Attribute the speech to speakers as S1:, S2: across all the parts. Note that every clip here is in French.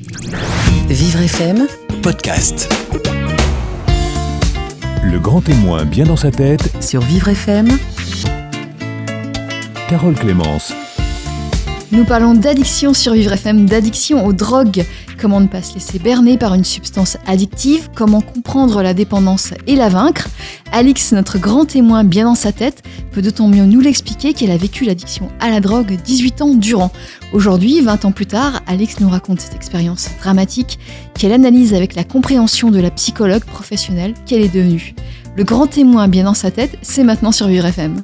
S1: Vivre FM,
S2: podcast.
S3: Le grand témoin bien dans sa tête,
S1: sur Vivre FM,
S3: Carole Clémence.
S4: Nous parlons d'addiction sur Vivre FM, d'addiction aux drogues. Comment ne pas se laisser berner par une substance addictive Comment comprendre la dépendance et la vaincre Alix, notre grand témoin bien dans sa tête, peut d'autant mieux nous l'expliquer qu'elle a vécu l'addiction à la drogue 18 ans durant. Aujourd'hui, 20 ans plus tard, Alix nous raconte cette expérience dramatique qu'elle analyse avec la compréhension de la psychologue professionnelle qu'elle est devenue. Le grand témoin bien dans sa tête, c'est maintenant sur Vivre FM.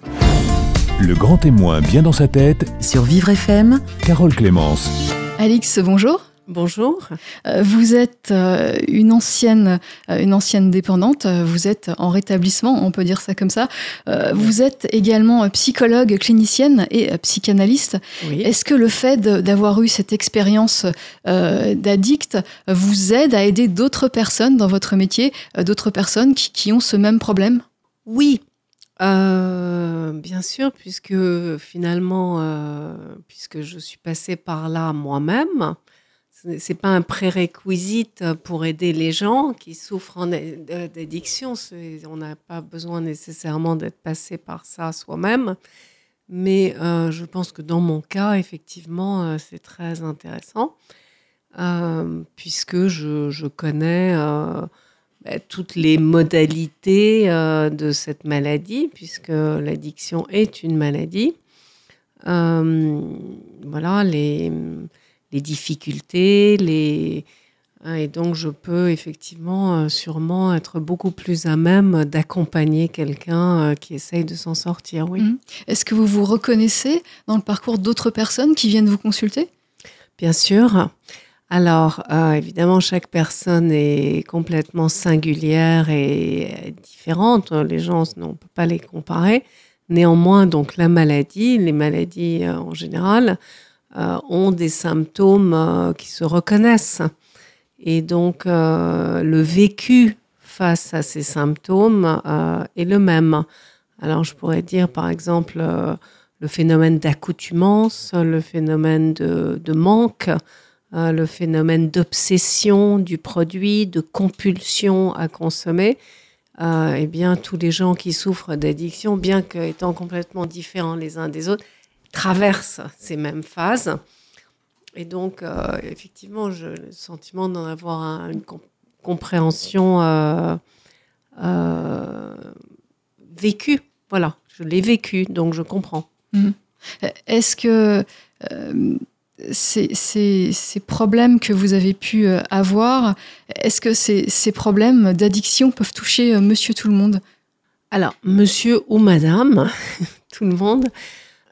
S3: Le grand témoin bien dans sa tête,
S1: sur Vivre FM,
S3: Carole Clémence.
S4: Alix, bonjour.
S5: Bonjour.
S4: Euh, Vous êtes euh, une ancienne, euh, une ancienne dépendante. Vous êtes en rétablissement, on peut dire ça comme ça. Vous êtes également psychologue clinicienne et psychanalyste.
S5: Oui.
S4: Est-ce que le fait d'avoir eu cette expérience d'addict vous aide à aider d'autres personnes dans votre métier, d'autres personnes qui, qui ont ce même problème?
S5: Oui. Euh, bien sûr, puisque finalement, euh, puisque je suis passée par là moi-même, c'est pas un prérequisite pour aider les gens qui souffrent d'addiction. On n'a pas besoin nécessairement d'être passé par ça soi-même. Mais euh, je pense que dans mon cas, effectivement, euh, c'est très intéressant, euh, puisque je, connais bah, toutes les modalités de cette maladie, puisque l'addiction est une maladie. Voilà, les, les difficultés, les... hein, Et donc, je peux effectivement euh, sûrement être beaucoup plus à même d'accompagner quelqu'un euh, qui essaye de s'en sortir, oui.
S4: Mhm. Est-ce que vous vous reconnaissez dans le parcours d'autres personnes qui viennent vous consulter?
S5: Bien sûr. Alors, euh, évidemment, chaque personne est complètement singulière et différente. Les gens, on ne peut pas les comparer. Néanmoins, donc la maladie, les maladies euh, en général, ont des symptômes euh, qui se reconnaissent. Et donc, euh, le vécu face à ces symptômes euh, est le même. Alors, je pourrais dire, par exemple, euh, le phénomène d'accoutumance, le phénomène de, manque, euh, le phénomène d'obsession du produit, de compulsion à consommer. Euh, eh bien, tous les gens qui souffrent d'addiction, bien qu'étant complètement différents les uns des autres, traversent ces mêmes phases. Et donc, euh, effectivement, j'ai le sentiment d'en avoir un- une com- compréhension euh, euh, vécue. Voilà, je l'ai vécu, donc je comprends.
S4: Euh, Est-ce que ces, ces- ces problèmes que vous avez pu avoir, est-ce que ces, ces problèmes d'addiction peuvent toucher monsieur tout le monde?
S5: Alors, monsieur ou madame, tout le monde.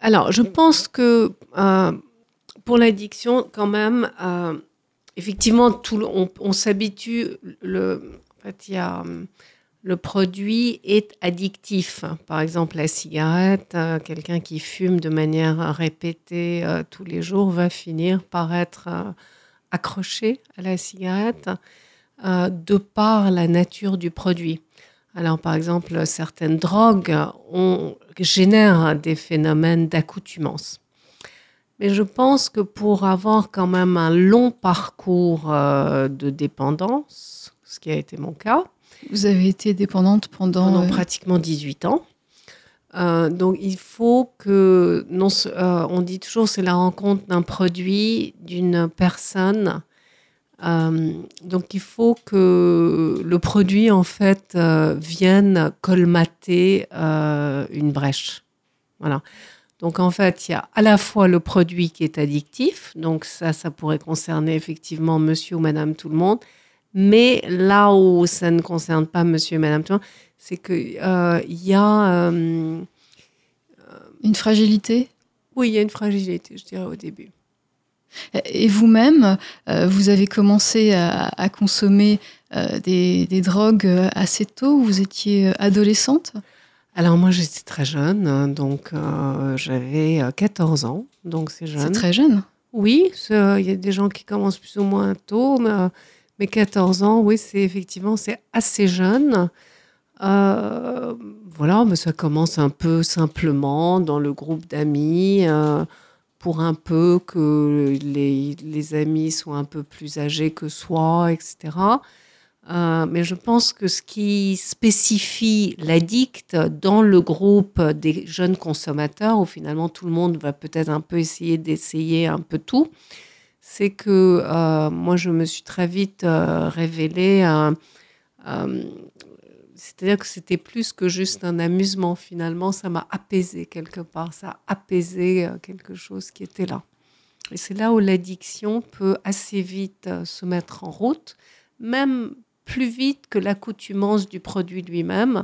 S5: Alors, je pense que euh, pour l'addiction, quand même, euh, effectivement, tout on, on s'habitue. Le, en fait, il y a, hum, le produit est addictif. Par exemple, la cigarette, euh, quelqu'un qui fume de manière répétée euh, tous les jours va finir par être euh, accroché à la cigarette euh, de par la nature du produit. Alors, par exemple, certaines drogues ont, génèrent des phénomènes d'accoutumance. Mais je pense que pour avoir quand même un long parcours euh, de dépendance, ce qui a été mon cas,
S4: Vous avez été dépendante pendant...
S5: pendant
S4: euh,
S5: pratiquement 18 ans, euh, donc il faut que, non, euh, on dit toujours, c'est la rencontre d'un produit, d'une personne. Euh, donc il faut que le produit en fait euh, vienne colmater euh, une brèche. Voilà. Donc en fait, il y a à la fois le produit qui est addictif, donc ça, ça pourrait concerner effectivement monsieur ou madame tout le monde, mais là où ça ne concerne pas monsieur et madame tout le monde, c'est qu'il y a...
S4: une fragilité?
S5: Oui, il y a une fragilité, je dirais, au début.
S4: Et vous-même, euh, vous avez commencé à, à consommer euh, des, des drogues euh, assez tôt Vous étiez adolescente?
S5: Alors moi, j'étais très jeune, hein, donc euh, j'avais euh, 14 ans, donc c'est jeune.
S4: C'est très jeune.
S5: Oui, il y a des gens qui commencent plus ou moins tôt, mais, mais 14 ans, oui, c'est effectivement c'est assez jeune. Euh, voilà, mais ça commence un peu simplement dans le groupe d'amis. euh, pour un peu que les, les, amis soient un peu plus âgés que soi, etc. Euh, mais je pense que ce qui spécifie l'addict dans le groupe des jeunes consommateurs, où finalement tout le monde va peut-être un peu essayer d'essayer un peu tout, c'est que euh, moi je me suis très vite euh, révélée c'est-à-dire que c'était plus que juste un amusement finalement, ça m'a apaisé quelque part, ça a apaisé euh, quelque chose qui était là. Et c'est là où l'addiction peut assez vite euh, se mettre en route, même plus vite que l'accoutumance du produit lui-même.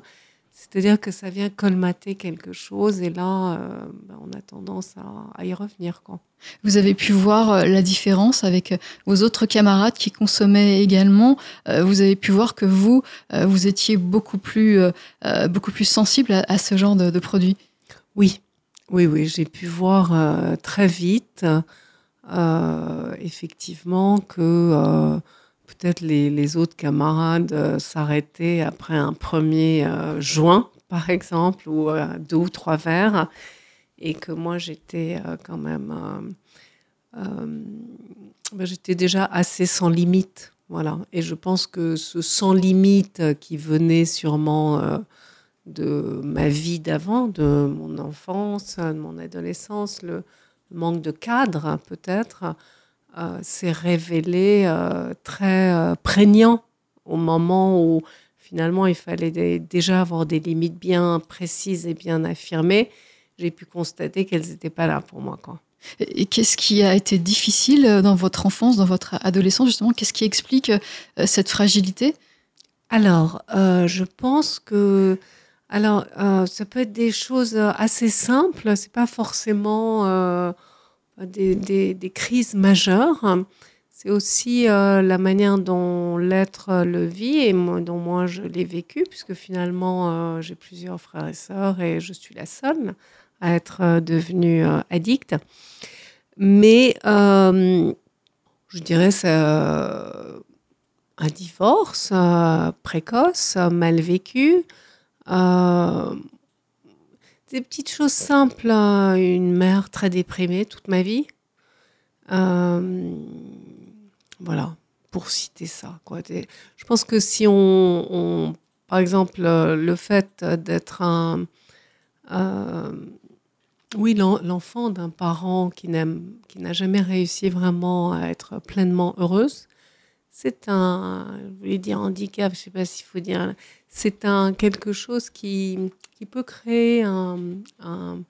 S5: C'est-à-dire que ça vient colmater quelque chose et là, euh, ben, on a tendance à, y revenir. Quoi.
S4: Vous avez pu voir euh, la différence avec euh, vos autres camarades qui consommaient également. vous avez pu voir que vous, vous étiez beaucoup plus, beaucoup plus sensible à, ce genre de, produits.
S5: Oui, oui, oui, j'ai pu voir très vite, effectivement, que peut-être les, autres camarades euh, s'arrêtaient après un premier euh, joint, par exemple, ou euh, deux ou trois verres, et que moi j'étais quand même, ben, j'étais déjà assez sans limite, voilà. Et je pense que ce sans limite qui venait sûrement de ma vie d'avant, de mon enfance, de mon adolescence, le manque de cadre peut-être, euh, s'est révélé euh, très euh, prégnant au moment où finalement il fallait déjà avoir des limites bien précises et bien affirmées. J'ai pu constater qu'elles n'étaient pas là pour moi. Quoi.
S4: Et qu'est-ce qui a été difficile dans votre enfance, dans votre adolescence, justement? Qu'est-ce qui explique cette fragilité?
S5: Alors, je pense que alors, ça peut être des choses assez simples. C'est pas forcément des, crises majeures. C'est aussi euh, la manière dont l'être le vit et dont moi je l'ai vécu, puisque finalement euh, j'ai plusieurs frères et sœurs et je suis la seule à être euh, devenue addict. Mais je dirais c'est un divorce précoce, mal vécu des petites choses simples. Hein. Une mère très déprimée toute ma vie. Euh, voilà, pour citer ça. Je pense que si on, par exemple, le fait d'être un, euh, oui, l'enfant d'un parent qui n'a jamais réussi vraiment à être pleinement heureuse, c'est un, je voulais dire handicap, je sais pas s'il faut dire, c'est un quelque chose qui, qui peut créer un, un,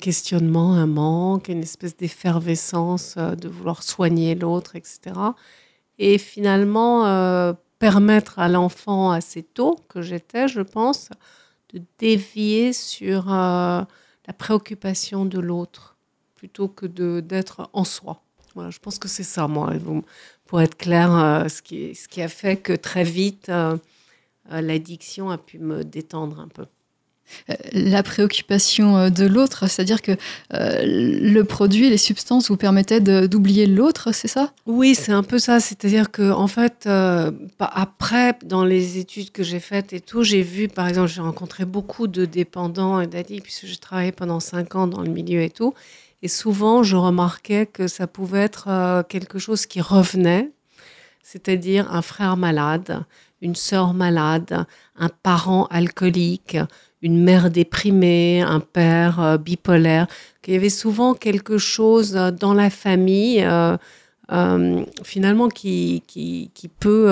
S5: questionnement, un manque, une espèce d'effervescence euh, de vouloir soigner l'autre, etc. Et finalement, euh, permettre à l'enfant assez tôt que j'étais, je pense, de dévier sur euh, la préoccupation de l'autre plutôt que d'être en soi. Voilà, je pense que c'est ça, moi, pour être clair, ce, qui, ce qui a fait que très vite, euh, l'addiction a pu me détendre un peu.
S4: Euh, la préoccupation euh, de l'autre, c'est-à-dire que le produit, les substances vous permettaient d'oublier l'autre, c'est ça?
S5: Oui, c'est un peu ça. C'est-à-dire que en fait, après, dans les études que j'ai faites et tout, j'ai vu, par exemple, j'ai rencontré beaucoup de dépendants et d'addicts puisque j'ai travaillé pendant cinq ans dans le milieu et tout. Et souvent, je remarquais que ça pouvait être quelque chose qui revenait, c'est-à-dire un frère malade, une sœur malade, un parent alcoolique, une mère déprimée, un père euh, bipolaire, qu'il y avait souvent quelque chose dans la famille euh, euh, finalement qui, qui, peut...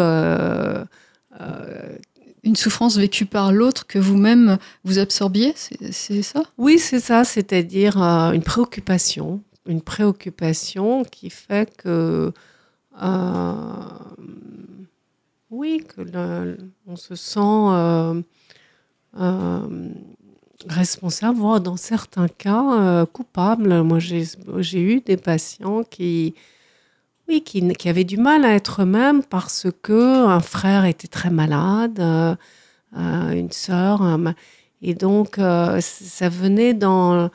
S4: une souffrance vécue par l'autre que vous-même vous absorbiez, c'est ça?
S5: Oui, c'est ça, c'est-à-dire une préoccupation, une préoccupation qui fait que oui, que on se sent euh, euh, responsable, voire dans certains cas euh, coupable. Moi, j'ai eu des patients qui, oui, qui, qui, avaient du mal à être eux-mêmes parce que un frère était très malade, une sœur, et donc ça venait dans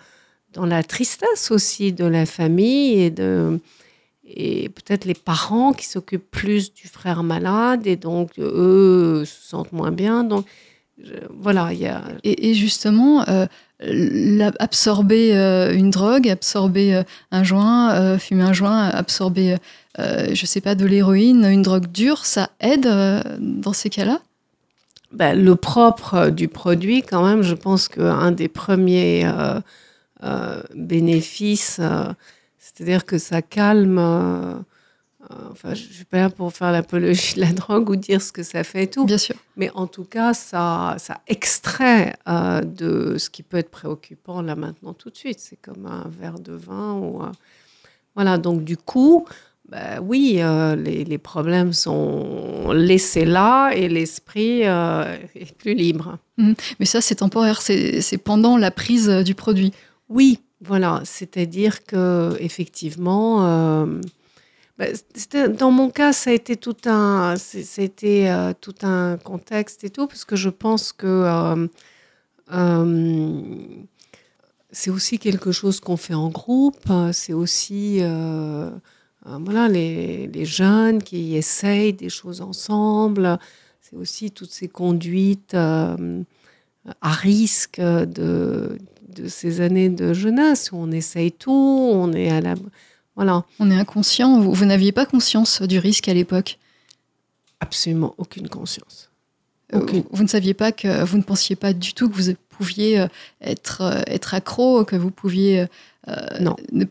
S5: dans la tristesse aussi de la famille et de et peut-être les parents qui s'occupent plus du frère malade et donc eux se sentent moins bien. Donc voilà, il y a.
S4: Et, justement, euh, absorber euh, une drogue, absorber euh, un joint, euh, fumer un joint, absorber, je sais pas, de l'héroïne, une drogue dure, ça aide dans ces cas-là?
S5: Ben, le propre du produit, quand même, je pense qu'un des premiers bénéfices, c'est-à-dire que ça calme. Euh, enfin, je ne suis pas là pour faire l'apologie de la drogue ou dire ce que ça fait et tout.
S4: Bien sûr.
S5: Mais en tout cas, ça, ça extrait euh, de ce qui peut être préoccupant là maintenant tout de suite. C'est comme un verre de vin. Ou, euh, Voilà, donc du coup, bah, oui, euh, les, les problèmes sont laissés là et l'esprit est plus libre.
S4: Mais ça, c'est temporaire, c'est pendant la prise du produit.
S5: Oui, voilà, c'est-à-dire que effectivement, dans mon cas, ça a été tout un, c'était euh, tout un contexte et tout, parce que je pense que euh, euh, c'est aussi quelque chose qu'on fait en groupe. C'est aussi voilà les, jeunes qui essayent des choses ensemble. C'est aussi toutes ces conduites à risque de ces années de jeunesse où on essaye tout, on est à la voilà
S4: On est inconscient, vous, vous n'aviez pas conscience du risque à l'époque.
S5: absolument aucune conscience.
S4: Euh,
S5: Aucune.
S4: Vous ne saviez pas que vous ne pensiez pas du tout que vous pouviez euh, être, euh, être accro, que vous pouviez euh,
S5: Non.
S4: ne-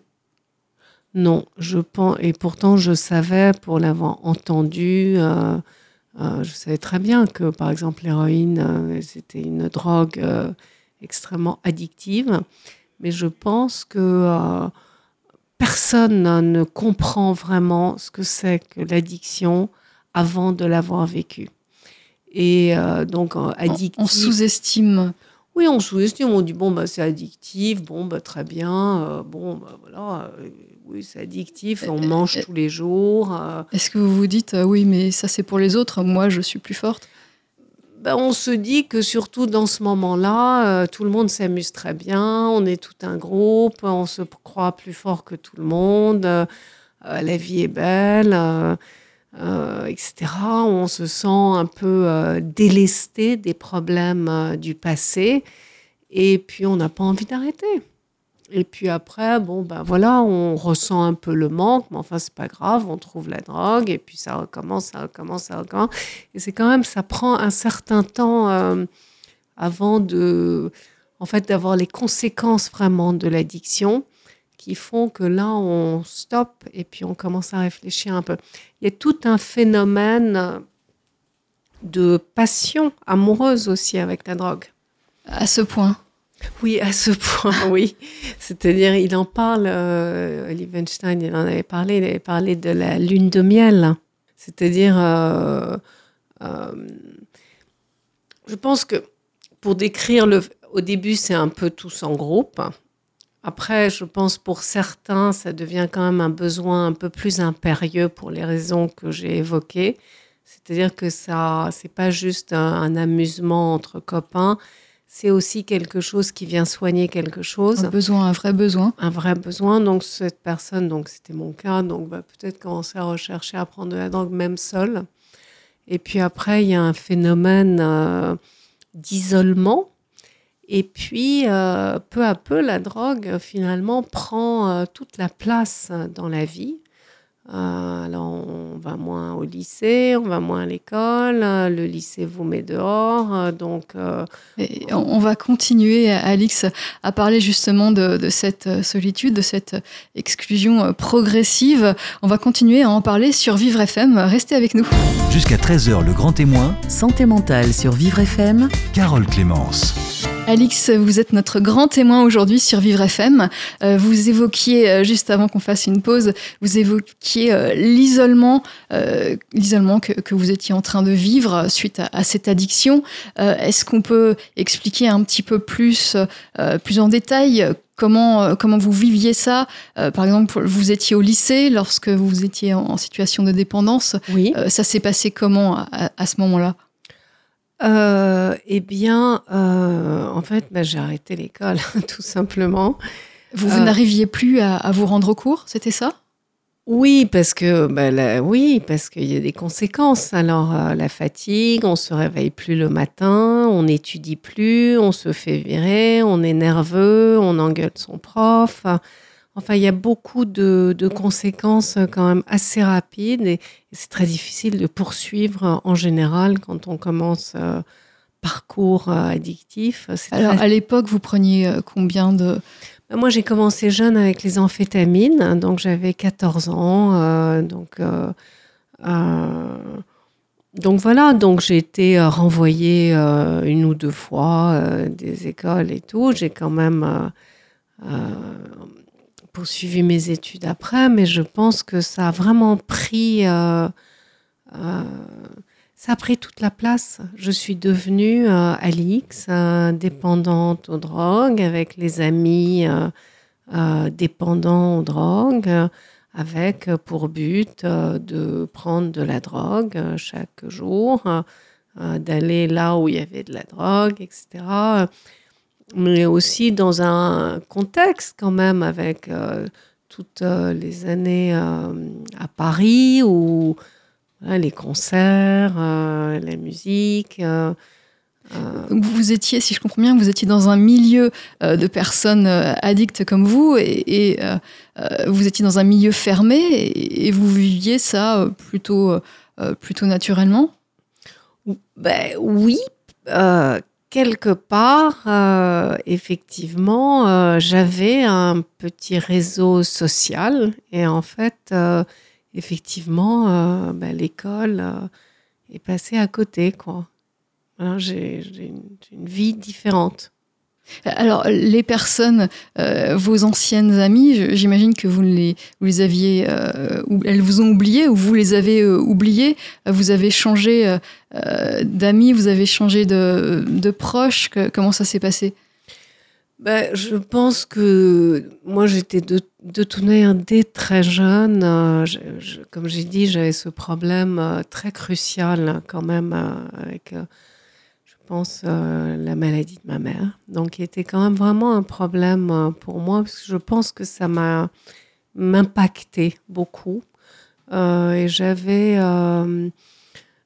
S5: Non, je pense, et pourtant je savais, pour l'avoir entendu, euh, euh, je savais très bien que, par exemple, l'héroïne, c'était une drogue extrêmement addictive, mais je pense que personne ne comprend vraiment ce que c'est que l'addiction avant de l'avoir vécu. Et euh, donc, euh,
S4: on, sous-estime.
S5: Oui, on sous-estime, on dit bon bah c'est addictif, bon bah très bien, euh, bon bah voilà, euh, oui c'est addictif, on mange tous les jours.
S4: Est-ce que vous vous dites, oui, mais ça c'est pour les autres, moi je suis plus forte?
S5: Ben, on se dit que surtout dans ce moment-là, euh, tout le monde s'amuse très bien, on est tout un groupe, on se croit plus fort que tout le monde, euh, la vie est belle, euh, etc. On se sent un peu délesté des problèmes du passé et puis on n'a pas envie d'arrêter. Et puis après, bon, ben voilà, on ressent un peu le manque, mais enfin, c'est pas grave, on trouve la drogue, et puis ça recommence, ça recommence, ça recommence. Et c'est quand même, ça prend un certain temps euh, avant de, en fait, d'avoir les conséquences vraiment de l'addiction qui font que là, on stoppe et puis on commence à réfléchir un peu. Il y a tout un phénomène de passion amoureuse aussi avec la drogue.
S4: à ce point
S5: Oui, à ce point, oui. C'est-à-dire, il en parle, euh, Liebenstein, il en avait parlé, il avait parlé de la lune de miel. C'est-à-dire, euh, euh, je pense que pour décrire le, au début, c'est un peu tous en groupe. Après, je pense pour certains, ça devient quand même un besoin un peu plus impérieux pour les raisons que j'ai évoquées. C'est-à-dire que ça, c'est pas juste un, un amusement entre copains, c'est aussi quelque chose qui vient soigner quelque chose,
S4: Un besoin, un vrai besoin.
S5: un vrai besoin. Donc cette personne, donc c'était mon cas, donc va peut-être commencer à rechercher à prendre de la drogue même seule. Et puis après, il y a un phénomène euh, d'isolement. Et puis, euh, peu à peu, la drogue, finalement, prend euh, toute la place dans la vie. Euh, alors, on va moins au lycée, on va moins à l'école, euh, le lycée vous met dehors, euh, donc... euh,
S4: Et on on va continuer, Alix, à parler justement de, de cette euh, solitude, de cette exclusion euh, progressive. On va continuer à en parler sur Vivre FM. Restez avec nous.
S2: Jusqu'à 13h, le grand témoin,
S1: Santé mentale sur Vivre FM.
S2: Carole Clémence.
S4: Alix, vous êtes notre grand témoin aujourd'hui sur Vivre FM. Euh, vous évoquiez, euh, juste avant qu'on fasse une pause, vous évoquiez euh, l'isolement, l'isolement que, que vous étiez en train de vivre suite à, à cette addiction. Est-ce qu'on peut expliquer un petit peu plus, plus en détail Comment, comment vous viviez ça? Euh, Par exemple, vous étiez au lycée lorsque vous étiez en, en situation de dépendance.
S5: oui.
S4: Euh, ça s'est passé comment à- à ce moment-là?
S5: Euh, eh bien, euh, en fait, bah, j'ai arrêté l'école, tout simplement.
S4: Vous, vous
S5: Euh,
S4: n'arriviez plus à, à vous rendre au cours, c'était ça?
S5: Oui, parce que bah, oui, parce qu'il y a des conséquences. Alors euh, la fatigue, on se réveille plus le matin, on n'étudie plus, on se fait virer, on est nerveux, on engueule son prof. Enfin, il y a beaucoup de, de conséquences euh, quand même assez rapides et, et c'est très difficile de poursuivre euh, en général quand on commence euh, parcours euh, addictif.
S4: Alors,
S5: très
S4: à l'époque, vous preniez combien de...
S5: bah, Moi, j'ai commencé jeune avec les amphétamines, donc j'avais 14 ans. euh, donc, euh, euh, donc voilà, donc j'ai été renvoyée une ou deux fois des écoles et tout. J'ai quand même poursuivi mes études après, mais je pense que ça a vraiment pris. euh, euh, ça a pris toute la place. Je suis devenue euh, Alix, euh, dépendante aux drogues, avec les amis dépendants aux drogues, avec pour but de prendre de la drogue chaque jour, d'aller là où il y avait de la drogue, etc. Mais aussi dans un contexte quand même avec euh, toutes euh, les années euh, à Paris où les concerts, la musique.
S4: Donc, vous étiez, si je comprends bien, vous étiez dans un milieu euh, de personnes euh, addictes comme vous et, et, euh, vous étiez dans un milieu fermé et, et vous viviez ça plutôt, plutôt naturellement?
S5: Ben oui, quelque part, euh, effectivement, euh, j'avais un petit réseau social et en fait, euh, effectivement, ben, l'école est passée à côté, quoi. Une, j'ai une vie différente.
S4: Alors, les personnes, euh, vos anciennes amies, j'imagine que vous les, vous les aviez, euh, elles vous ont oublié ou vous les avez euh, oubliées. Vous avez changé euh, d'amis, vous avez changé de, proches. Comment ça s'est passé?
S5: Ben, je pense que moi, j'étais de, de toute manière dès très jeune. je- je- comme j'ai dit, j'avais ce problème très crucial hein, quand même avec, pense, euh, la maladie de ma mère. Donc, qui était quand même vraiment un problème euh, pour moi parce que je pense que ça m'a m'impacté beaucoup. Euh, et j'avais,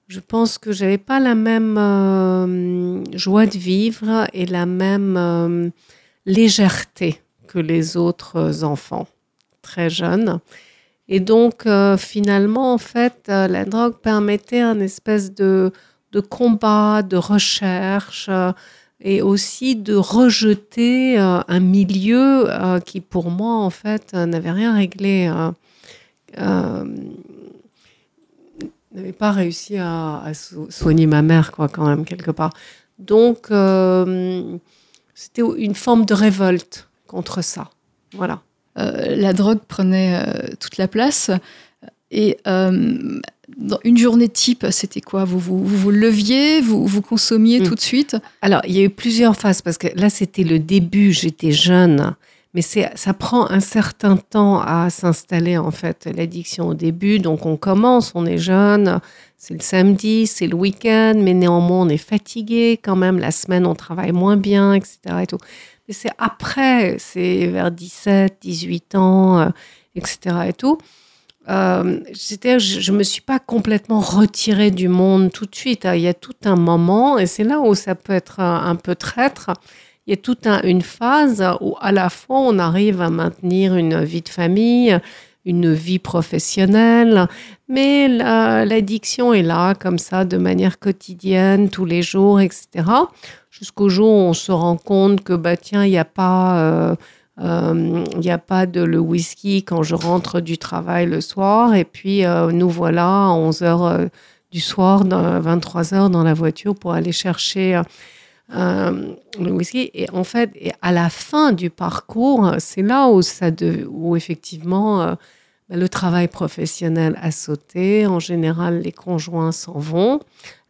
S5: je pense que j'avais pas la même joie de vivre et la même légèreté que les autres enfants très jeunes. Et donc, finalement, en fait, la drogue permettait un espèce de, de combat, de recherche euh, et aussi de rejeter euh, un milieu euh, qui, pour moi, en fait, n'avait rien réglé. n'avait pas réussi à, à so- soigner ma mère, quoi, quand même, quelque part. Donc, c'était une forme de révolte contre ça. Voilà.
S4: La drogue prenait toute la place. Et euh, dans une journée type, c'était quoi? Vous, vous, vous vous leviez, vous, vous consommiez
S5: Mm.
S4: tout de suite?
S5: Alors, il y a eu plusieurs phases parce que là, c'était le début, j'étais jeune. Mais ça prend un certain temps à s'installer, en fait, l'addiction au début. Donc, on commence, on est jeune, c'est le samedi, c'est le week-end, mais néanmoins, on est fatigué quand même. La semaine, on travaille moins bien, etc. Et tout. Mais c'est après, c'est vers 17, 18 ans, euh, etc. Et tout. Euh, je ne me suis pas complètement retirée du monde tout de suite. Il y a tout un moment, et c'est là où ça peut être un, peu traître. Il y a toute un- une phase où à la fois on arrive à maintenir une vie de famille, une vie professionnelle, mais la- l'addiction est là comme ça de manière quotidienne, tous les jours, etc. Jusqu'au jour où on se rend compte que bah tiens, il n'y a pas euh, euh, il n'y a pas de le whisky quand je rentre du travail le soir. Et puis, euh, nous voilà à 11 heures euh, du soir, dans, 23 heures dans la voiture pour aller chercher euh, euh, le whisky. Et en fait, à la fin du parcours, c'est là où, ça où effectivement euh, bah, le travail professionnel a sauté. En général, les conjoints s'en vont.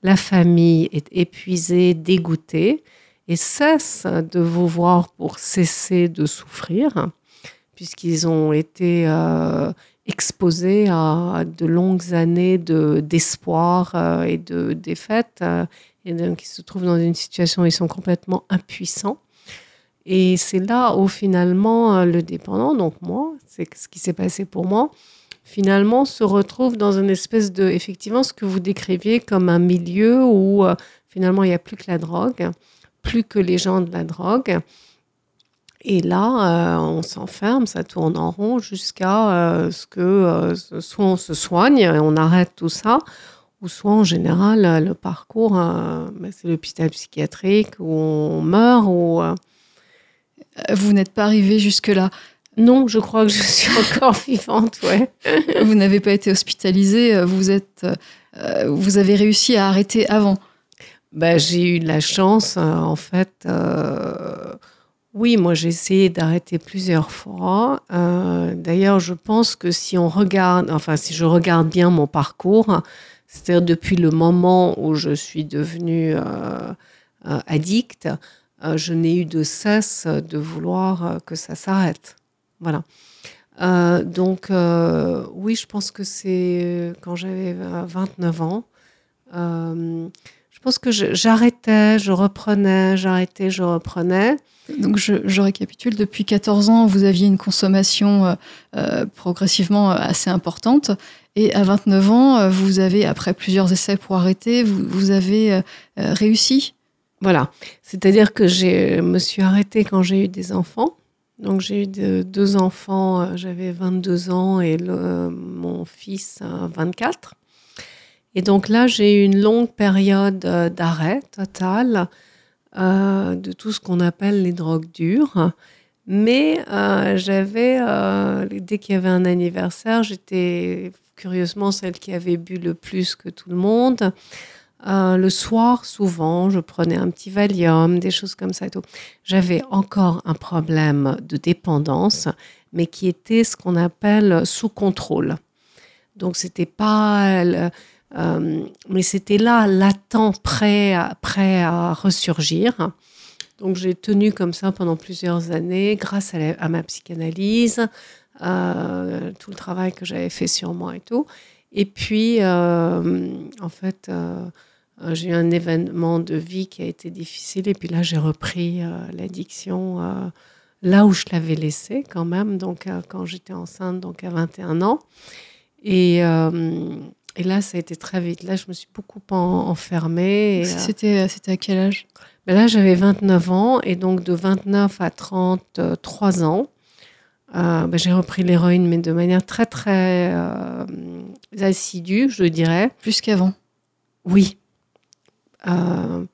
S5: La famille est épuisée, dégoûtée et cesse de vous voir pour cesser de souffrir, puisqu'ils ont été euh, exposés à de longues années de, d'espoir euh, et de défaite, euh, et donc ils se trouvent dans une situation où ils sont complètement impuissants. Et c'est là où finalement euh, le dépendant, donc moi, c'est ce qui s'est passé pour moi, finalement se retrouvent dans une espèce de, effectivement, ce que vous décriviez comme un milieu où finalement il n'y a plus que la drogue, plus que les gens de la drogue. Et là, euh, on s'enferme, ça tourne en rond jusqu'à euh, ce que soit on se soigne et on arrête tout ça, ou soit en général le parcours, ben, c'est l'hôpital psychiatrique où on meurt ou
S4: vous n'êtes pas arrivé jusque-là.
S5: Non, je crois que je suis encore vivante, ouais.
S4: vous n'avez pas été hospitalisée, euh, vous, êtes, euh, vous avez réussi à arrêter avant.
S5: Ben, j'ai eu de la chance, euh, en fait. oui, moi j'ai essayé d'arrêter plusieurs fois. D'ailleurs, je pense que si on regarde, enfin si je regarde bien mon parcours, c'est-à-dire depuis le moment où je suis devenue addict, je n'ai eu de cesse de vouloir que ça s'arrête. Voilà. Euh, donc, euh, oui, je pense que c'est quand j'avais 29 ans. Euh, je pense que j'arrêtais, je, reprenais, j'arrêtais, je reprenais.
S4: Donc, je, récapitule. Depuis 14 ans, vous aviez une consommation progressivement assez importante. Et à 29 ans, vous avez, après plusieurs essais pour arrêter, vous, vous avez réussi.
S5: Voilà. C'est-à-dire que je me suis arrêtée quand j'ai eu des enfants. Donc j'ai eu deux enfants, euh, j'avais 22 ans et mon fils 24. Et donc là, j'ai eu une longue période euh, d'arrêt total euh, de tout ce qu'on appelle les drogues dures. Mais j'avais, dès qu'il y avait un anniversaire, j'étais curieusement celle qui avait bu le plus que tout le monde. Euh, le soir, souvent, je prenais un petit Valium, des choses comme ça. J'avais encore un problème de dépendance, mais qui était ce qu'on appelle sous contrôle. Donc, c'était pas. Euh, mais c'était là, latent, prêt à, prêt à ressurgir. Donc, j'ai tenu comme ça pendant plusieurs années, grâce à, ma psychanalyse, euh, tout le travail que j'avais fait sur moi et tout. Et puis, en fait, euh, j'ai eu un événement de vie qui a été difficile et puis là j'ai repris euh, l'addiction euh, là où je l'avais laissé quand même, donc quand j'étais enceinte, donc à 21 ans. Et, et, là ça a été très vite. Là je me suis beaucoup enfermée.
S4: C'était à quel âge?
S5: ben Là j'avais 29 ans et donc de 29 à 33 ans. Ben j'ai repris l'héroïne, mais de manière très très assidue, je dirais.
S4: Plus qu'avant?
S5: Oui, euh,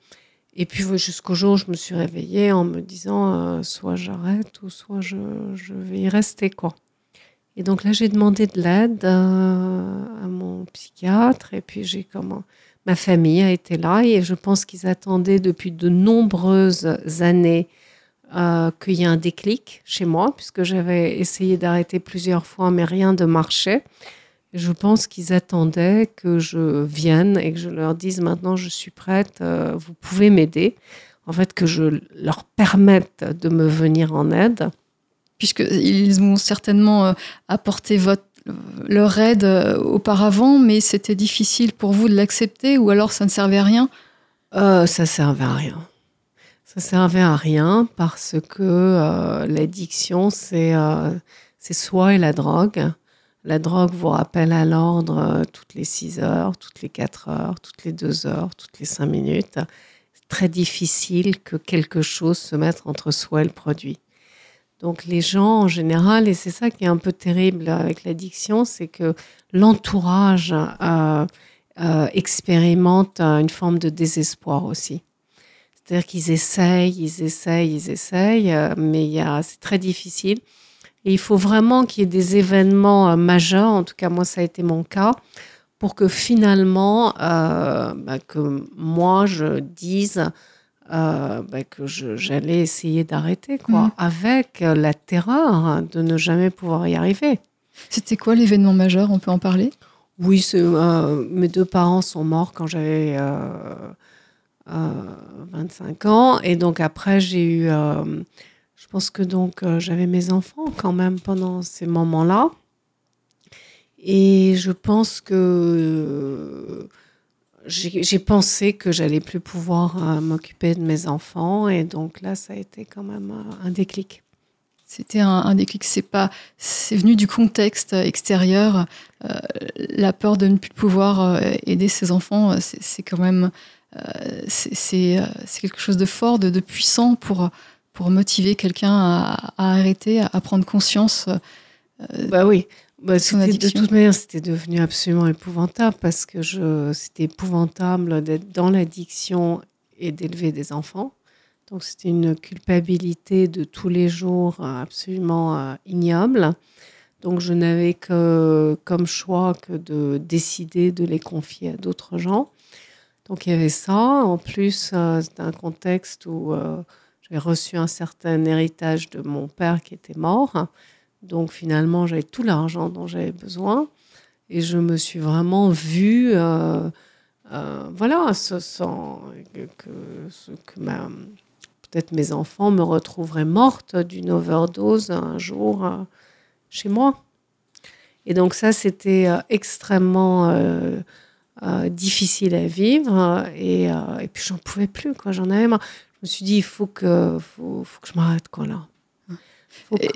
S5: et puis jusqu'au jour où je me suis réveillée en me disant euh, soit j'arrête ou soit je, je, vais y rester quoi. Et donc là j'ai demandé de l'aide euh, à mon psychiatre et puis j'ai comment ma famille a été là et je pense qu'ils attendaient depuis de nombreuses années qu'il y ait un déclic chez moi puisque j'avais essayé d'arrêter plusieurs fois mais rien ne marchait. Je pense qu'ils attendaient que je vienne et que je leur dise maintenant je suis prête, euh, vous pouvez m'aider. En fait, que je leur permette de me venir en aide.
S4: Puisqu'ils ont certainement euh, apporté leur aide euh, auparavant, mais c'était difficile pour vous de l'accepter ou alors ça ne servait à rien?
S5: Euh, Ça servait à rien. Ça servait à rien parce que l'addiction, c'est c'est soit et la drogue. La drogue vous rappelle à l'ordre euh, toutes les 6 heures, toutes les 4 heures, toutes les 2 heures, toutes les 5 minutes. C'est très difficile que quelque chose se mette entre soi et le produit. Donc les gens en général, et c'est ça qui est un peu terrible avec l'addiction, c'est que l'entourage euh, euh, expérimente une forme de désespoir aussi. C'est-à-dire qu'ils essayent, ils essayent, ils essayent, mais c'est très difficile. Et il faut vraiment qu'il y ait des événements euh, majeurs, en tout cas moi ça a été mon cas, pour que finalement, euh, bah, que moi je dise euh, bah, que j'allais essayer d'arrêter, quoi, mm. avec la terreur de ne jamais pouvoir y arriver.
S4: C'était quoi l'événement majeur On peut en parler?
S5: Oui, mes deux parents sont morts quand j'avais 25 ans, et donc après j'ai eu je pense que donc euh, j'avais mes enfants quand même pendant ces moments-là. Et je pense que euh, j'ai pensé que j'allais plus pouvoir euh, m'occuper de mes enfants. Et donc là, ça a été quand même un déclic.
S4: C'était un, un déclic, c'est pas, c'est venu du contexte extérieur. Euh, la peur de ne plus pouvoir euh, aider ses enfants, euh, c'est quand même, euh, c'est euh, quelque chose de fort, de, de puissant pour pour motiver quelqu'un à, à arrêter, à, prendre conscience. euh,
S5: Bah oui. Bah, de toute manière, c'était devenu absolument épouvantable parce que je, c'était épouvantable d'être dans l'addiction et d'élever des enfants. Donc, c'était une culpabilité de tous les jours euh, absolument euh, ignoble. Donc, je n'avais que comme choix que de décider de les confier à d'autres gens. Donc, il y avait ça. En plus, euh, c'était un contexte où j'avais reçu un certain héritage de mon père qui était mort. Donc finalement, j'avais tout l'argent dont j'avais besoin et je me suis vraiment vue, euh, euh, voilà, ce, sans, que, que, ce- que ma- peut-être mes enfants me retrouveraient morte d'une overdose un jour euh, chez moi. Et donc ça, c'était euh, extrêmement euh, difficile à vivre et, et puis j'en pouvais plus, quoi. J'en avais marre. Je me suis dit, il faut que, faut, faut que je m'arrête, quoi, là. Faut que-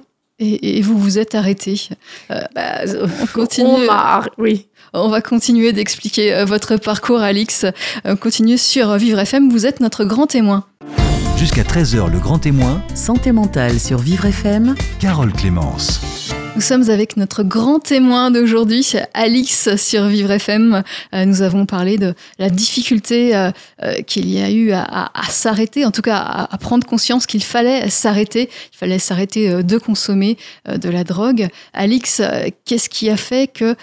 S4: Et, et vous vous êtes arrêté.
S5: Bah,
S4: On continue.
S5: on oui.
S4: On va continuer d'expliquer euh, votre parcours, Alix. Euh, Continuez sur Vivre FM. Vous êtes notre grand témoin.
S2: Jusqu'à 13h, le grand témoin,
S1: Santé mentale sur Vivre FM.
S2: Carole Clémence.
S4: Nous sommes avec notre grand témoin d'aujourd'hui, Alix sur Vivre FM. Euh, nous avons parlé de la difficulté euh, euh, qu'il y a eu à, à- à s'arrêter, en tout cas à, à prendre conscience qu'il fallait s'arrêter, il fallait s'arrêter de consommer de la drogue. Alix, qu'est-ce qui a fait que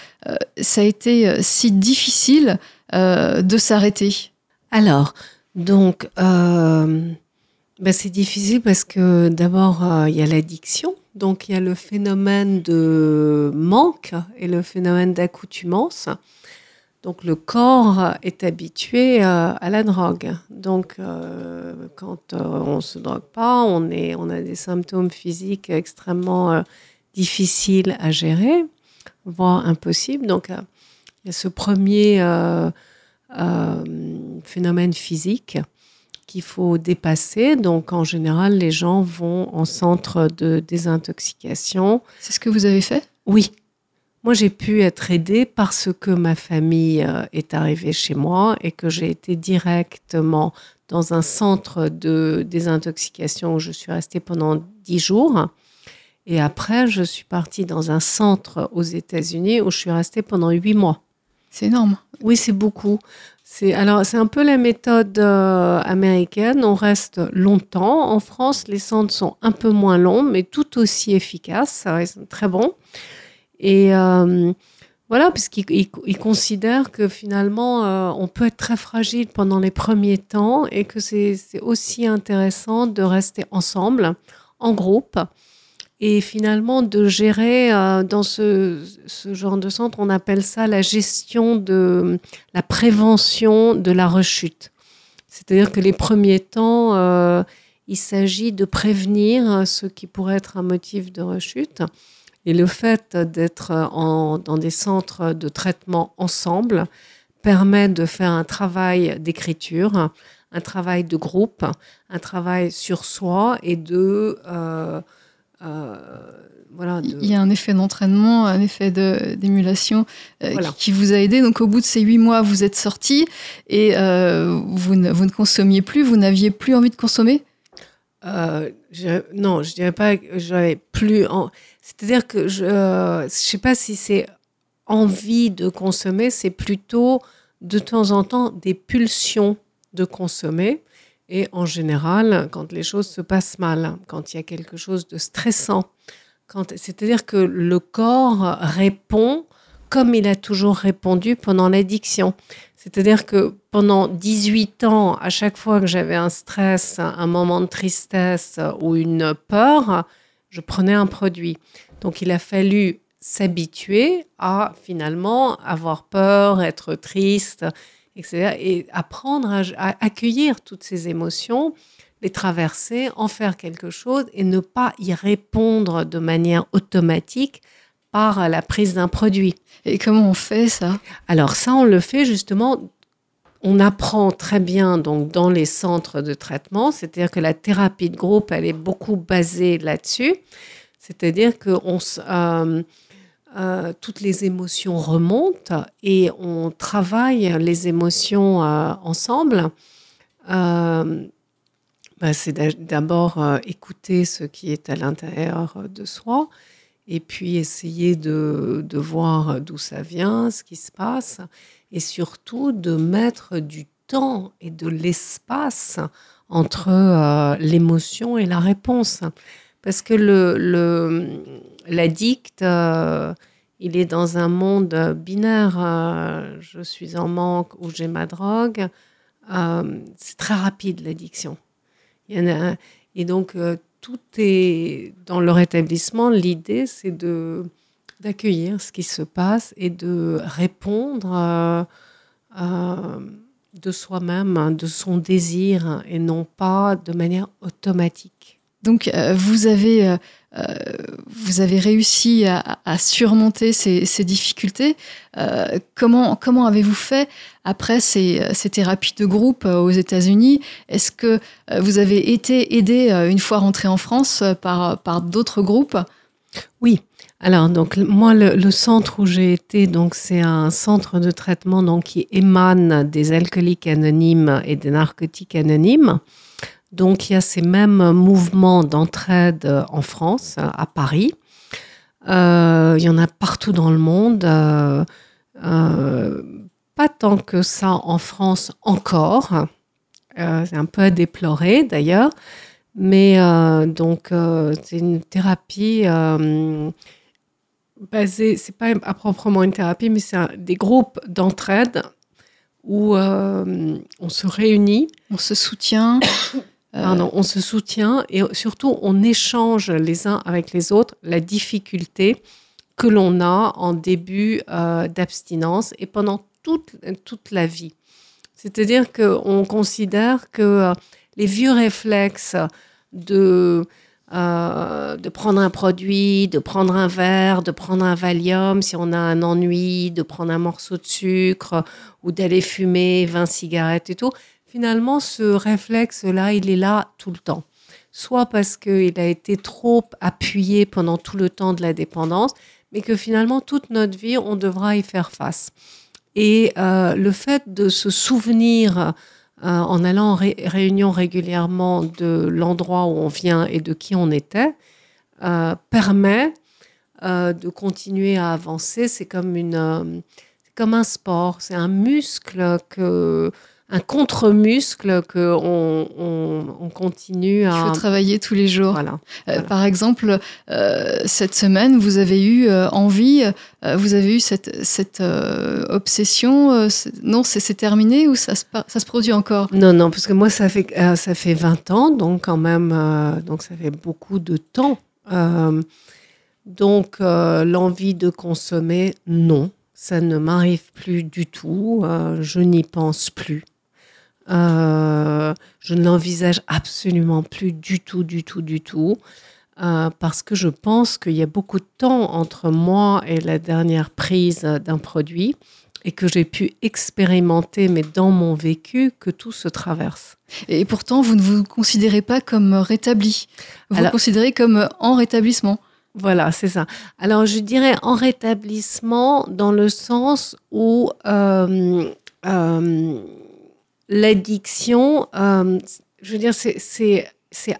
S4: ça a été si difficile de s'arrêter?
S5: Alors, donc, euh, ben, c'est difficile parce que d'abord, euh, il y a l'addiction. Donc, il y a le phénomène de manque et le phénomène d'accoutumance. Donc, le corps est habitué euh, à la drogue. Donc, euh, quand on ne se drogue pas, on, on a des symptômes physiques extrêmement difficiles à gérer, voire impossibles. Donc, il y a ce premier phénomène physique qu'il faut dépasser. Donc, en général, les gens vont en centre de désintoxication.
S4: C'est ce que vous avez fait?
S5: Oui, moi, j'ai pu être aidée parce que ma famille euh, est arrivée chez moi et que j'ai été directement dans un centre de désintoxication où je suis restée pendant dix jours. Et après, je suis partie dans un centre aux États-Unis où je suis restée pendant huit mois.
S4: C'est énorme.
S5: Oui, c'est beaucoup. C'est alors c'est un peu la méthode euh, américaine. On reste longtemps. En France, les centres sont un peu moins longs, mais tout aussi efficaces. Ça reste très bon. Et euh, voilà, puisqu'ils ils- ils considèrent que finalement, euh, on peut être très fragile pendant les premiers temps et que c'est aussi intéressant de rester ensemble, en groupe, et finalement de gérer euh, dans ce, genre de centre, on appelle ça la gestion de la prévention de la rechute. C'est-à-dire que les premiers temps, euh, il s'agit de prévenir ce qui pourrait être un motif de rechute. Et le fait d'être dans des centres de traitement ensemble permet de faire un travail d'écriture, un travail de groupe, un travail sur soi et de... euh, voilà, de-
S4: Il y a un effet d'entraînement, un effet d'émulation euh,
S5: Voilà.
S4: qui, qui vous a aidé. Donc au bout de ces huit mois, vous êtes sorti et euh, vous, ne, vous ne consommiez plus, vous n'aviez plus envie de consommer?
S5: Euh, je- non, je dirais pas que j'avais plus. en- C'est-à-dire que je ne sais pas si c'est envie de consommer, c'est plutôt de temps en temps des pulsions de consommer. Et en général, quand les choses se passent mal, quand il y a quelque chose de stressant, c'est-à-dire que le corps répond comme il a toujours répondu pendant l'addiction. C'est-à-dire que pendant 18 ans, à chaque fois que j'avais un stress, un moment de tristesse ou une peur, je prenais un produit. Donc il a fallu s'habituer à finalement avoir peur, être triste, etc. Et apprendre à, à accueillir toutes ces émotions, les traverser, en faire quelque chose et ne pas y répondre de manière automatique par la prise d'un produit.
S4: Et comment on fait ça?
S5: Alors ça, on le fait justement, on apprend très bien donc dans les centres de traitement, c'est-à-dire que la thérapie de groupe, elle est beaucoup basée là-dessus. C'est-à-dire que on s- euh, euh, toutes les émotions remontent et on travaille les émotions euh, ensemble. Euh, bah, c'est d'a- d'abord écouter ce qui est à l'intérieur de soi et puis essayer de, de voir d'où ça vient, ce qui se passe et surtout de mettre du temps et de l'espace entre l'émotion et la réponse. Parce que le, le, l'addict, euh, il est dans un monde binaire. euh, je suis en manque ou j'ai ma drogue. Euh, c'est très rapide l'addiction. Il y en a, et donc, euh, tout est dans leur établissement. L'idée, c'est de d'accueillir ce qui se passe et de répondre euh, euh, de soi-même, de son désir, et non pas de manière automatique.
S4: Donc, euh, vous, avez, euh, euh, vous avez réussi à, surmonter ces, difficultés. Euh, comment comment avez-vous fait après ces, ces thérapies de groupe euh, aux États-Unis? Est-ce que vous avez été aidé, une fois rentré en France, par, par d'autres groupes?
S5: Oui. Alors, donc, moi, le, le centre où j'ai été, donc, c'est un centre de traitement donc, qui émane des alcooliques anonymes et des narcotiques anonymes. Donc, il y a ces mêmes mouvements d'entraide euh, en France, à Paris. Euh, il y en a partout dans le monde. euh, pas tant que ça en France encore. C'est un peu à déplorer d'ailleurs. Mais donc, c'est une thérapie basée, c'est pas à proprement une thérapie, mais c'est des groupes d'entraide où on se réunit,
S4: On se soutient
S5: pardon, on se soutient et surtout on échange les uns avec les autres la difficulté que l'on a en début euh, d'abstinence et pendant toute, toute la vie. C'est-à-dire qu'on considère que euh, les vieux réflexes de, euh, de prendre un produit, de prendre un verre, de prendre un Valium si on a un ennui, de prendre un morceau de sucre ou d'aller fumer 20 cigarettes et tout, finalement, ce réflexe-là, il est là tout le temps. Soit parce qu'il a été trop appuyé pendant tout le temps de la dépendance, mais que finalement, toute notre vie, on devra y faire face. Et euh, le fait de se souvenir, euh, en allant en ré- réunion régulièrement, de l'endroit où on vient et de qui on était, euh, permet de continuer à avancer. C'est comme, une, comme un sport, c'est un muscle, que, un contre-muscle que on, on, on continue
S4: Il
S5: à...
S4: faut travailler tous les jours.
S5: Voilà.
S4: Euh. Par exemple, euh, cette semaine, vous avez eu euh, envie, vous avez eu cette, cette obsession. non, c'est terminé ou ça se, ça se produit encore?
S5: Non, non, parce que moi, ça fait, ça fait 20 ans, donc quand même, donc ça fait beaucoup de temps. Donc, l'envie de consommer, non, ça ne m'arrive plus du tout. je n'y pense plus. Euh, je ne l'envisage absolument plus du tout, du tout, du tout. euh, parce que je pense qu'il y a beaucoup de temps entre moi et la dernière prise d'un produit et que j'ai pu expérimenter, mais dans mon vécu, que tout se traverse.
S4: Et pourtant, vous ne vous considérez pas comme rétabli. Vous vous
S5: Alors-
S4: considérez comme en rétablissement.
S5: Voilà, c'est ça. Alors, je dirais en rétablissement dans le sens où euh, l'addiction, euh, je veux dire, c'est-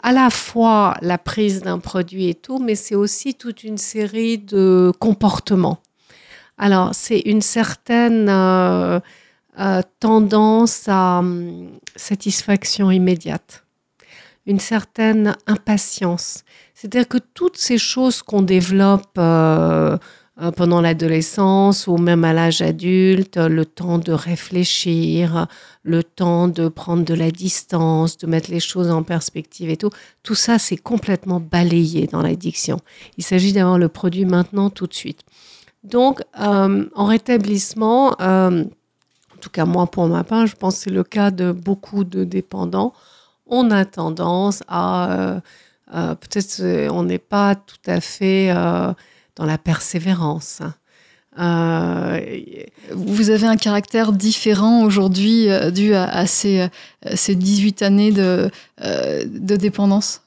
S5: à la fois la prise d'un produit et tout, mais c'est aussi toute une série de comportements. Alors, c'est une certaine euh, euh, tendance à hum, satisfaction immédiate, une certaine impatience. C'est-à-dire que toutes ces choses qu'on développe pendant l'adolescence ou même à l'âge adulte, le temps de réfléchir, le temps de prendre de la distance, de mettre les choses en perspective et tout, tout ça, c'est complètement balayé dans l'addiction. Il s'agit d'avoir le produit maintenant, tout de suite. Donc, euh, en rétablissement, euh, en tout cas moi pour ma part, je pense que c'est le cas de beaucoup de dépendants, on a tendance à... euh, euh, Peut-être euh, on n'est pas tout à fait euh, dans la persévérance. Euh,
S4: Vous avez un caractère différent aujourd'hui euh, dû à, à ces, euh, ces 18 années de, de dépendance?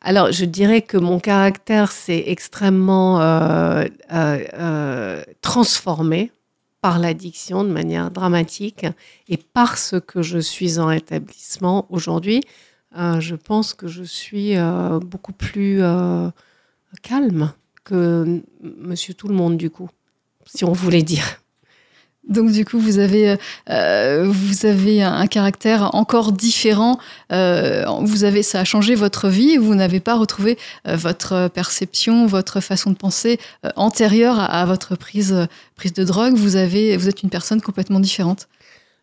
S5: Alors, je dirais que mon caractère s'est extrêmement euh, euh, euh, transformé par l'addiction de manière dramatique et parce que je suis en établissement aujourd'hui, je pense que je suis beaucoup plus calme Monsieur Tout le Monde du coup, si on voulait dire.
S4: Donc du coup, vous avez, euh, vous avez un, caractère encore différent. Euh, vous avez, ça a changé votre vie. Vous n'avez pas retrouvé euh, votre perception, votre façon de penser antérieure à, à votre prise, prise de drogue. Vous avez, vous êtes une personne complètement différente.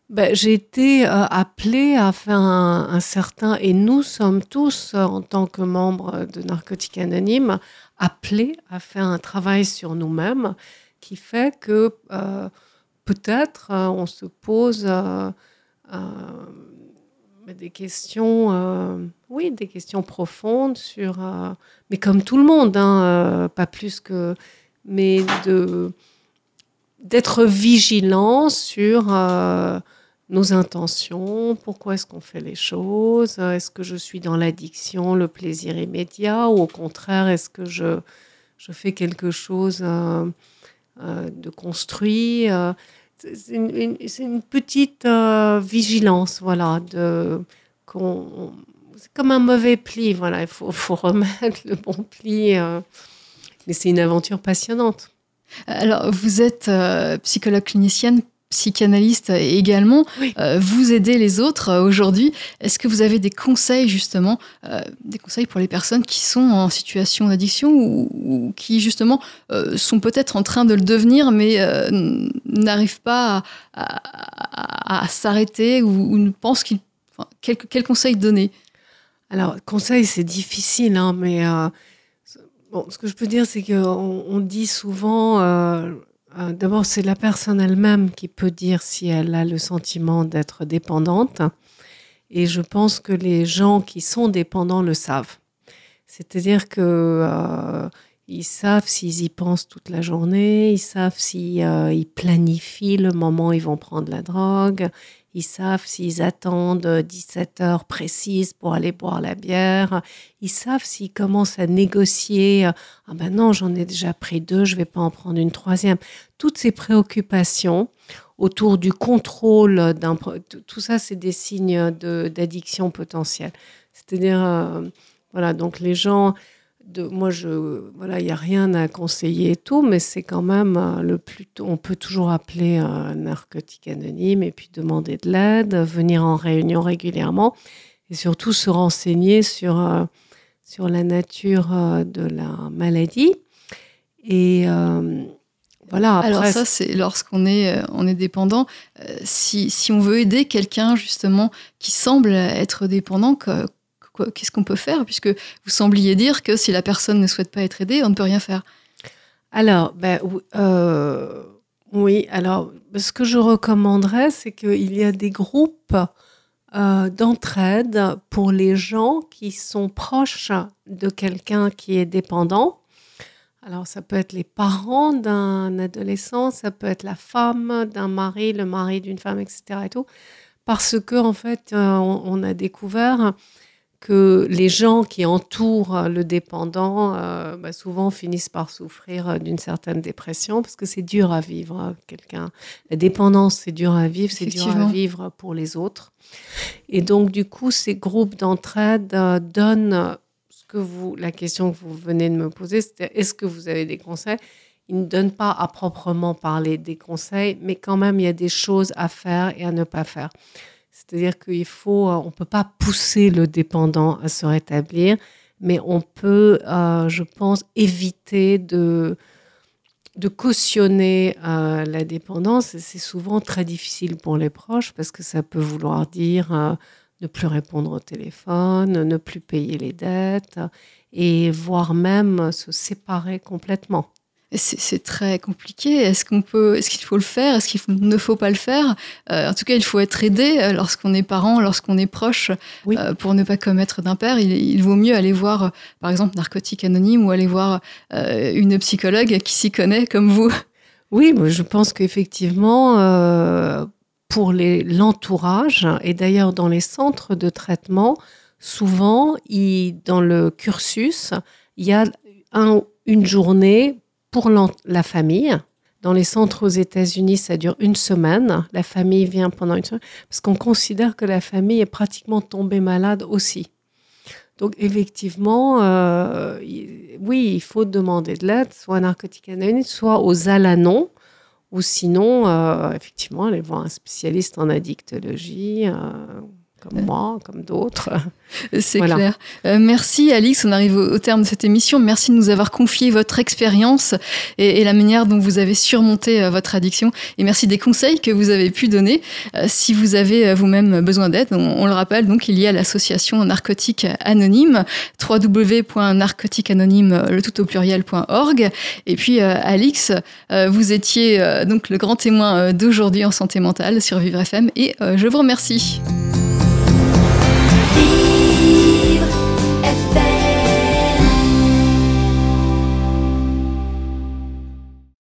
S5: Ben, j'ai été euh, appelée à faire un, certain, et nous sommes tous, euh, en tant que membres de Narcotiques Anonymes, appelés à faire un travail sur nous-mêmes qui fait que euh, peut-être euh, on se pose des questions, oui, des questions profondes sur, mais comme tout le monde, hein, pas plus que, mais de d'être vigilant sur euh, nos intentions, pourquoi est-ce qu'on fait les choses, est-ce que je suis dans l'addiction, le plaisir immédiat, ou au contraire, est-ce que je, je fais quelque chose euh, euh, de construit euh, C'est une, petite euh, vigilance, voilà, de, c'est comme un mauvais pli, voilà, il faut, faut remettre le bon pli, euh, mais c'est une aventure passionnante.
S4: Alors, vous êtes euh, psychologue clinicienne, psychanalyste également.
S5: Oui.
S4: Euh, vous aidez les autres euh, aujourd'hui. Est-ce que vous avez des conseils justement, des conseils pour les personnes qui sont en situation d'addiction ou, ou qui justement sont peut-être en train de le devenir mais n'arrivent pas à, à- à- à s'arrêter ou, ou ne pensent qu'ils... Enfin, quel, quel conseil donner?
S5: Alors, conseil, c'est difficile, hein, mais bon, ce que je peux dire, c'est qu'on on dit souvent, euh, euh, d'abord, c'est la personne elle-même qui peut dire si elle a le sentiment d'être dépendante. Et je pense que les gens qui sont dépendants le savent. C'est-à-dire que euh, ils savent s'ils y pensent toute la journée, ils savent s'ils euh, planifient le moment où ils vont prendre la drogue, ils savent s'ils attendent 17 heures précises pour aller boire la bière. Ils savent s'ils commencent à négocier. euh, Ah ben non, j'en ai déjà pris deux, je vais pas en prendre une troisième. Toutes ces préoccupations autour du contrôle tout- ça, c'est des signes d'addiction potentielle. C'est-à-dire, euh, voilà, donc les gens... De, moi, je, voilà, il n'y a rien à conseiller et tout, mais c'est quand même euh, le plus tôt. On peut toujours appeler un narcotique anonyme et puis demander de l'aide, venir en réunion régulièrement et surtout se renseigner sur, euh, sur la nature euh, de la maladie. Et voilà, après,
S4: Alors ça, c'est lorsqu'on est, on est dépendant. Si, si on veut aider quelqu'un justement qui semble être dépendant, que- qu'est-ce qu'on peut faire Puisque vous sembliez dire que si la personne ne souhaite pas être aidée, on ne peut rien faire.
S5: Alors, ben, euh, oui, alors, ce que je recommanderais, c'est qu'il y a des groupes euh, d'entraide pour les gens qui sont proches de quelqu'un qui est dépendant. Alors, ça peut être les parents d'un adolescent, ça peut être la femme d'un mari, le mari d'une femme, etc. Parce que, en fait, euh, on a découvert que les gens qui entourent le dépendant, euh, bah, souvent finissent par souffrir d'une certaine dépression, parce que c'est dur à vivre. hein, Quelqu'un, la dépendance, c'est dur à vivre, c'est dur à vivre pour les autres. Et donc, du coup, ces groupes d'entraide euh, donnent ce que vous, la question que vous venez de me poser, c'était est-ce que vous avez des conseils? Ils ne donnent pas à proprement parler des conseils, mais quand même, il y a des choses à faire et à ne pas faire. C'est-à-dire qu'il faut, euh, on peut pas pousser le dépendant à se rétablir, mais on peut, euh, je pense, éviter de, cautionner euh, la dépendance. C'est souvent très difficile pour les proches parce que ça peut vouloir dire ne plus répondre au téléphone, ne plus payer les dettes et voire même se séparer complètement.
S4: C'est très compliqué. Est-ce qu'on peut, est-ce qu'il faut le faire? Est-ce qu'il ne faut pas le faire? Euh, En tout cas, il faut être aidé euh, lorsqu'on est parent, lorsqu'on est proche,
S5: Oui.
S4: euh, pour ne pas commettre d'impair. Il, il vaut mieux aller voir, par exemple, Narcotique Anonyme ou aller voir euh, une psychologue qui s'y connaît comme vous.
S5: Oui, je pense qu'effectivement, pour l'entourage, et d'ailleurs dans les centres de traitement, souvent, il, dans le cursus, il y a un, une journée pour la famille. Dans les centres aux États-Unis, ça dure une semaine. La famille vient pendant une semaine parce qu'on considère que la famille est pratiquement tombée malade aussi. Donc effectivement, euh, oui, il faut demander de l'aide, soit Narcotique Anonyme, soit aux Alanons, ou sinon, euh, effectivement, aller voir un spécialiste en addictologie. Euh, comme moi, comme d'autres.
S4: C'est clair. Euh, merci Alix, on arrive au, terme de cette émission. Merci de nous avoir confié votre expérience et, la manière dont vous avez surmonté euh, votre addiction. Et merci des conseils que vous avez pu donner. Euh, si vous avez vous-même besoin d'aide, on, le rappelle, donc il y a l'association Narcotique Anonyme, www.narcotiqueanonyme, le tout au pluriel.org. Et puis Alix, vous étiez donc le grand témoin d'aujourd'hui en santé mentale sur Vivre FM et je vous remercie.